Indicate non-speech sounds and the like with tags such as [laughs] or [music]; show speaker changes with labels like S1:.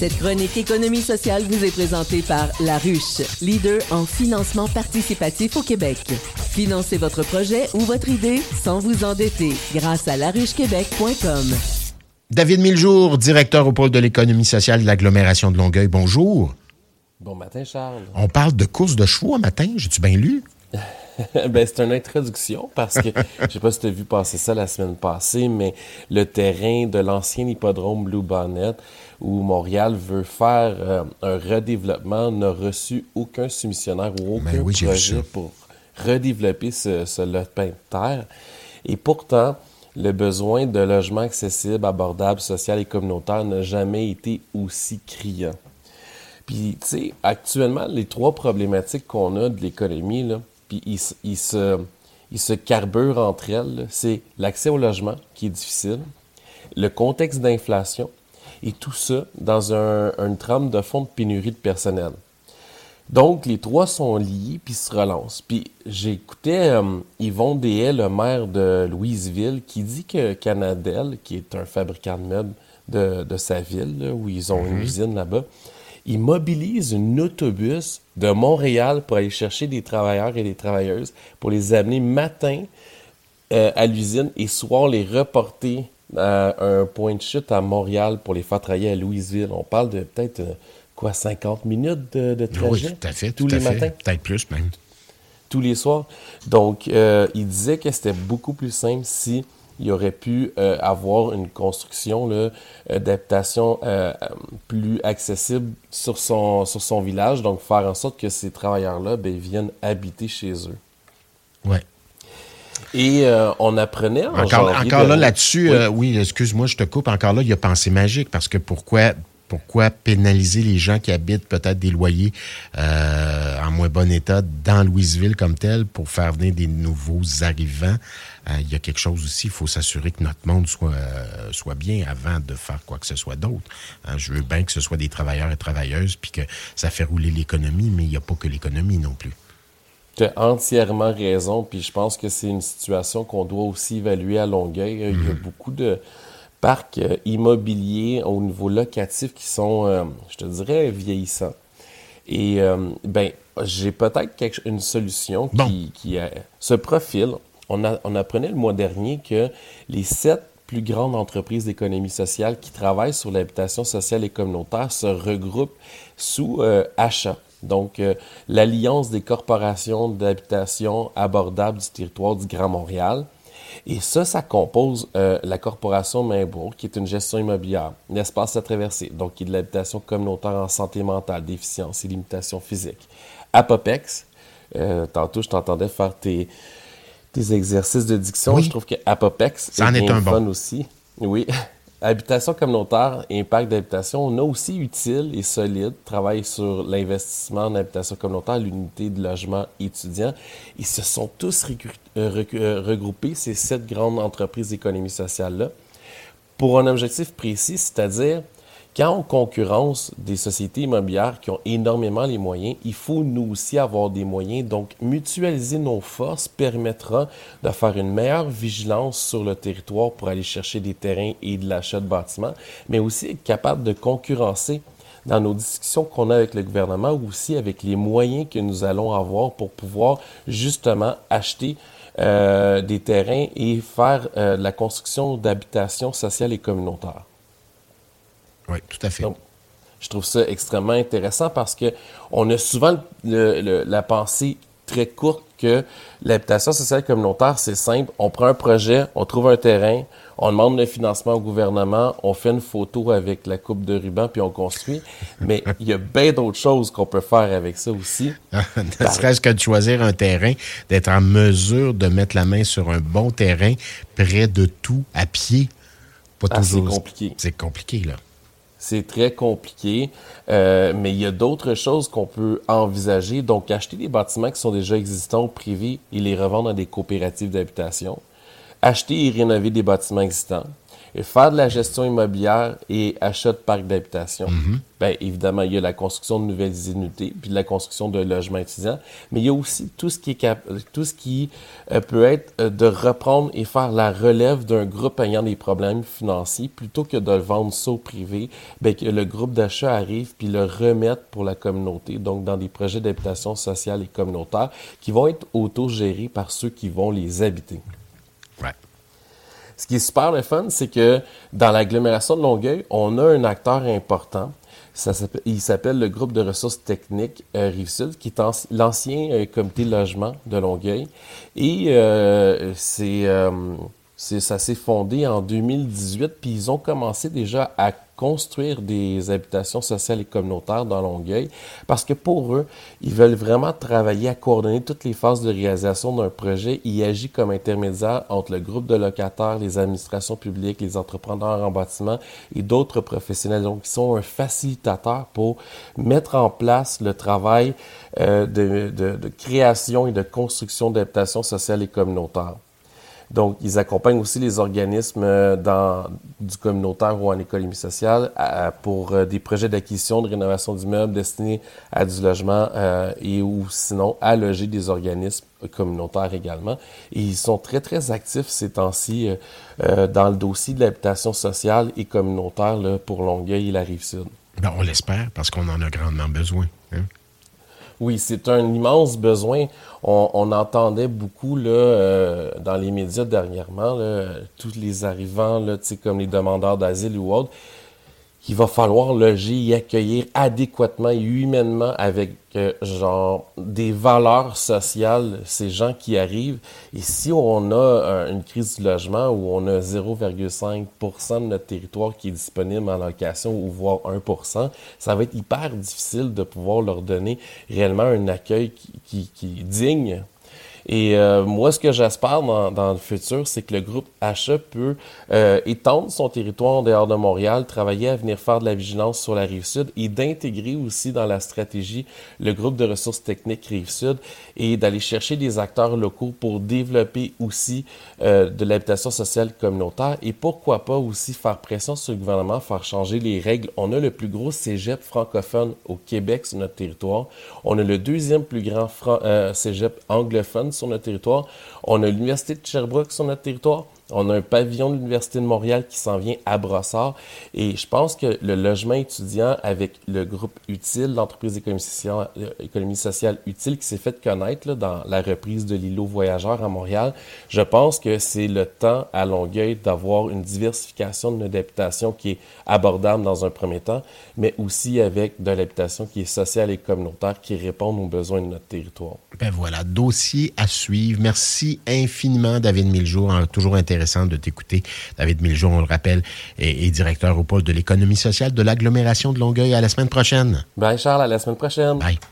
S1: Cette chronique économie sociale vous est présentée par La Ruche, leader en financement participatif au Québec. Financez votre projet ou votre idée sans vous endetter grâce à laruchequebec.com.
S2: David Miljour, directeur au pôle de l'économie sociale de l'agglomération de Longueuil. Bonjour.
S3: Bon matin, Charles.
S2: On parle de course de chevaux un matin. J'ai-tu bien lu? [laughs]
S3: ben, c'est une introduction parce que [laughs] je sais pas si tu as vu passer ça la semaine passée, mais le terrain de l'ancien hippodrome Blue Bonnet où Montréal veut faire euh, un redéveloppement n'a reçu aucun soumissionnaire ou
S2: Ben
S3: aucun projet pour redévelopper ce, ce lopin de terre. Et pourtant, le besoin de logements accessibles, abordables, social et communautaires n'a jamais été aussi criant. Puis, tu sais, actuellement, les trois problématiques qu'on a de l'économie, là, puis ils, se, ils se carburent entre elles, c'est l'accès au logement qui est difficile, le contexte d'inflation et tout ça dans un, une trame de fond de pénurie de personnel. Donc, les trois sont liés puis se relancent. Puis, j'écoutais euh, Yvon Deshaies, le maire de Louisville, qui dit que Canadel, qui est un fabricant de meubles de, de sa ville, là, où ils ont une usine là-bas, ils mobilisent un autobus de Montréal pour aller chercher des travailleurs et des travailleuses pour les amener matin euh, à l'usine et soir les reporter à un point de chute à Montréal pour les faire travailler à Louisville. On parle de peut-être, euh, quoi, 50 minutes de, de trajet?
S2: Oui, tout à fait.
S3: Tous
S2: tout
S3: les
S2: fait.
S3: matins?
S2: Peut-être plus même.
S3: tous les soirs? Donc, euh, il disait que c'était beaucoup plus simple si il aurait pu euh, avoir une construction là, euh, plus accessible sur son, sur son village, donc faire en sorte que ces travailleurs-là ben, viennent habiter chez eux.
S2: Ouais.
S3: Et euh, on apprenait en
S2: Encore, encore là, là-dessus,
S3: Oui.
S2: euh, oui, excuse-moi, je te coupe. Encore là, il y a pensée magique parce que pourquoi, pourquoi pénaliser les gens qui habitent peut-être des loyers euh, en moins bon état dans Louisville comme tel pour faire venir des nouveaux arrivants? Euh, il y a quelque chose aussi, il faut s'assurer que notre monde soit, euh, soit bien avant de faire quoi que ce soit d'autre. Hein, je veux bien que ce soit des travailleurs et travailleuses puis que ça fait rouler l'économie, mais il n'y a pas que l'économie non plus.
S3: Tu as entièrement raison, puis je pense que c'est une situation qu'on doit aussi évaluer à Longueuil. Il y a beaucoup de parcs euh, immobiliers au niveau locatif qui sont, euh, je te dirais, vieillissants. Et euh, ben, j'ai peut-être une solution qui,
S2: Bon.
S3: qui se profile. On, a- on apprenait le mois dernier que les sept plus grandes entreprises d'économie sociale qui travaillent sur l'habitation sociale et communautaire se regroupent sous euh, achat. Donc, euh, l'Alliance des corporations d'habitation abordable du territoire du Grand Montréal. Et ça, ça compose euh, la corporation Mainbourg, qui est une gestion immobilière, l'espace à traverser, donc qui est de l'habitation communautaire en santé mentale, déficience et limitations physiques. Apopex, euh, tantôt je t'entendais faire tes, tes exercices de diction.
S2: Oui.
S3: Je trouve que Apopex
S2: Ça en est un bon.
S3: aussi. Oui. [laughs] Habitation communautaire impact d'habitation, on a aussi utile et solide, travaille sur l'investissement en habitation communautaire, l'unité de logement étudiant. Ils se sont tous euh, euh, regroupés, ces sept grandes entreprises d'économie sociale-là, pour un objectif précis, c'est-à-dire quand on concurrence des sociétés immobilières qui ont énormément les moyens, il faut nous aussi avoir des moyens. Donc, mutualiser nos forces permettra de faire une meilleure vigilance sur le territoire pour aller chercher des terrains et de l'achat de bâtiments, mais aussi être capable de concurrencer dans nos discussions qu'on a avec le gouvernement ou aussi avec les moyens que nous allons avoir pour pouvoir justement acheter euh, des terrains et faire euh, la construction d'habitations sociales et communautaires.
S2: Oui, tout à fait.
S3: Donc, je trouve ça extrêmement intéressant parce que on a souvent le- le- la pensée très courte que l'habitation sociale communautaire, c'est simple. On prend un projet, on trouve un terrain, on demande le financement au gouvernement, on fait une photo avec la coupe de ruban, puis on construit. [laughs] Mais il y a bien d'autres choses qu'on peut faire avec ça aussi. [laughs]
S2: ne serait-ce que de choisir un terrain, d'être en mesure de mettre la main sur un bon terrain, près de tout, à pied. Pas
S3: Ah, c'est
S2: toujours.
S3: compliqué.
S2: C'est compliqué, là.
S3: C'est très compliqué, euh, mais il y a d'autres choses qu'on peut envisager. Donc, acheter des bâtiments qui sont déjà existants au privé et les revendre à des coopératives d'habitation. Acheter et rénover des bâtiments existants. Et faire de la gestion immobilière et achat de parcs d'habitation. Bien, évidemment, il y a la construction de nouvelles unités, puis la construction de logements étudiants, mais il y a aussi tout ce qui, est tout ce qui euh, peut être euh, de reprendre et faire la relève d'un groupe ayant des problèmes financiers, plutôt que de le vendre ça au privé, bien, que le groupe d'achat arrive puis le remette pour la communauté, donc dans des projets d'habitation sociale et communautaire qui vont être autogérés par ceux qui vont les habiter. Ce qui est super le fun, c'est que dans l'agglomération de Longueuil, on a un acteur important. Il s'appelle le groupe de ressources techniques euh, Rive-Sud, qui est l'ancien euh, comité logement de Longueuil. Et euh, c'est ça s'est fondé en 2018, puis ils ont commencé déjà à construire des habitations sociales et communautaires dans Longueuil, parce que pour eux, ils veulent vraiment travailler à coordonner toutes les phases de réalisation d'un projet. Ils agissent comme intermédiaire entre le groupe de locataires, les administrations publiques, les entrepreneurs en bâtiment et d'autres professionnels. Donc, ils sont un facilitateur pour mettre en place le travail euh, de, création et de construction d'habitations sociales et communautaires. Donc, ils accompagnent aussi les organismes euh, dans, du communautaire ou en économie sociale pour euh, des projets d'acquisition, de rénovation d'immeubles destinés à du logement euh, et ou sinon à loger des organismes communautaires également. Et ils sont très, très actifs ces temps-ci dans le dossier de l'habitation sociale et communautaire pour Longueuil et la Rive-Sud.
S2: Ben, on l'espère parce qu'on en a grandement besoin. Hein?
S3: Oui, c'est un immense besoin. On, entendait beaucoup là, euh, dans les médias dernièrement, tous les arrivants, là, comme les demandeurs d'asile ou autres, qu'il va falloir loger et accueillir adéquatement humainement avec euh, genre des valeurs sociales ces gens qui arrivent. Et si on a une crise du logement où on a 0,5% de notre territoire qui est disponible en location ou voire 1% ça va être hyper difficile de pouvoir leur donner réellement un accueil qui, qui, qui digne et euh, moi, ce que j'espère dans, le futur, c'est que le groupe Achat peut euh, étendre son territoire en dehors de Montréal, travailler à venir faire de la vigilance sur la rive sud et d'intégrer aussi dans la stratégie le groupe de ressources techniques rive sud et d'aller chercher des acteurs locaux pour développer aussi euh, de l'habitation sociale communautaire et pourquoi pas aussi faire pression sur le gouvernement, faire changer les règles. On a le plus gros cégep francophone au Québec sur notre territoire. On a le deuxième plus grand cégep anglophone sur notre territoire. On a l'Université de Sherbrooke sur notre territoire. On a un pavillon de l'Université de Montréal qui s'en vient à Brossard. Et je pense que le logement étudiant avec le groupe Utile, l'entreprise d'économie sociale, euh, sociale utile qui s'est fait connaître dans la reprise de l'îlot voyageur à Montréal, je pense que c'est le temps à Longueuil d'avoir une diversification de notre habitation qui est abordable dans un premier temps, mais aussi avec de l'habitation qui est sociale et communautaire qui répond aux besoins de notre territoire.
S2: Ben voilà, dossier à suivre. Merci infiniment, David Miljour. Toujours intéressant de t'écouter. David Miljour, on le rappelle, est, directeur au pôle de l'économie sociale de l'agglomération de Longueuil. À la semaine prochaine.
S3: Bye, Charles. À la semaine prochaine.
S2: Bye.